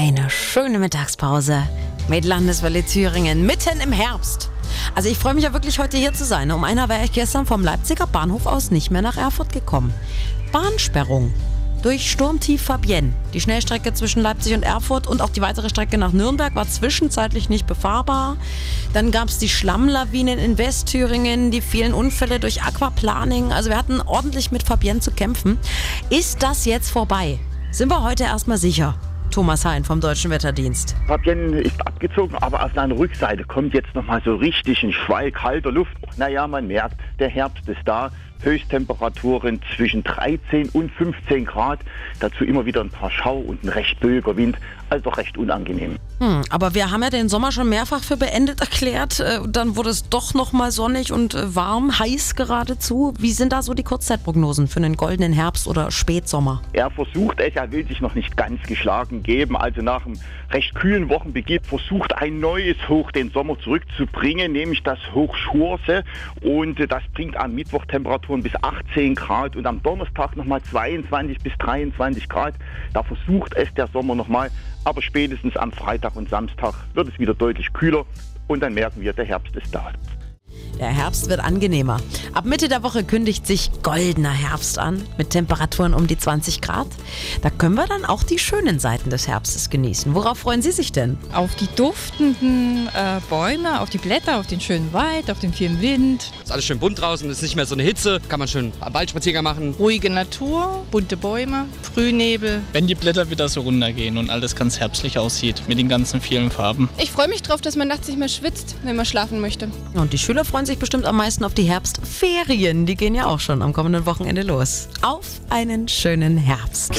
Eine schöne Mittagspause mit Landeswelle Thüringen mitten im Herbst. Also ich freue mich ja wirklich heute hier zu sein. Um einer wäre ich gestern vom Leipziger Bahnhof aus nicht mehr nach Erfurt gekommen. Bahnsperrung. Durch Sturmtief Fabienne. Die Schnellstrecke zwischen Leipzig und Erfurt und auch die weitere Strecke nach Nürnberg war zwischenzeitlich nicht befahrbar. Dann gab es die Schlammlawinen in Westthüringen, die vielen Unfälle durch Aquaplaning. Also wir hatten ordentlich mit Fabienne zu kämpfen. Ist das jetzt vorbei? Sind wir heute erstmal sicher? Thomas Hein vom Deutschen Wetterdienst. Fabienne ist abgezogen, aber auf seiner Rückseite kommt jetzt nochmal so richtig ein Schwall kalter Luft. Naja, man merkt, der Herbst ist da. Höchsttemperaturen zwischen 13 und 15 Grad. Dazu immer wieder ein paar Schau und ein recht böiger Wind. Also recht unangenehm. Hm, aber wir haben ja den Sommer schon mehrfach für beendet erklärt. Äh, Dann wurde es doch noch mal sonnig und äh, warm, heiß geradezu. Wie sind da so die Kurzzeitprognosen für einen goldenen Herbst oder Spätsommer? Er versucht es, er will sich noch nicht ganz geschlagen geben. Also nach einem recht kühlen Wochenbeginn versucht ein neues Hoch den Sommer zurückzubringen, nämlich das Hoch Schurse. Und äh, das bringt am Mittwoch Temperaturen bis 18 Grad und am Donnerstag nochmal 22 bis 23 Grad. Da versucht es der Sommer nochmal. Aber spätestens am Freitag und Samstag wird es wieder deutlich kühler und dann merken wir, der Herbst ist da. Der Herbst wird angenehmer. Ab Mitte der Woche kündigt sich goldener Herbst an, mit Temperaturen um die 20 Grad. Da können wir dann auch die schönen Seiten des Herbstes genießen. Worauf freuen Sie sich denn? Auf die duftenden äh, Bäume, auf die Blätter, auf den schönen Wald, auf den vielen Wind. Ist alles schön bunt draußen, ist nicht mehr so eine Hitze, kann man schön Waldspaziergang machen. Ruhige Natur, bunte Bäume, Frühnebel. wenn die Blätter wieder so runtergehen und alles ganz herbstlich aussieht mit den ganzen vielen Farben. Ich freue mich drauf, dass man nachts nicht mehr schwitzt, wenn man schlafen möchte. Und die Schüler freuen sich bestimmt am meisten auf die Herbstferien. Die gehen ja auch schon am kommenden Wochenende los. Auf einen schönen Herbst.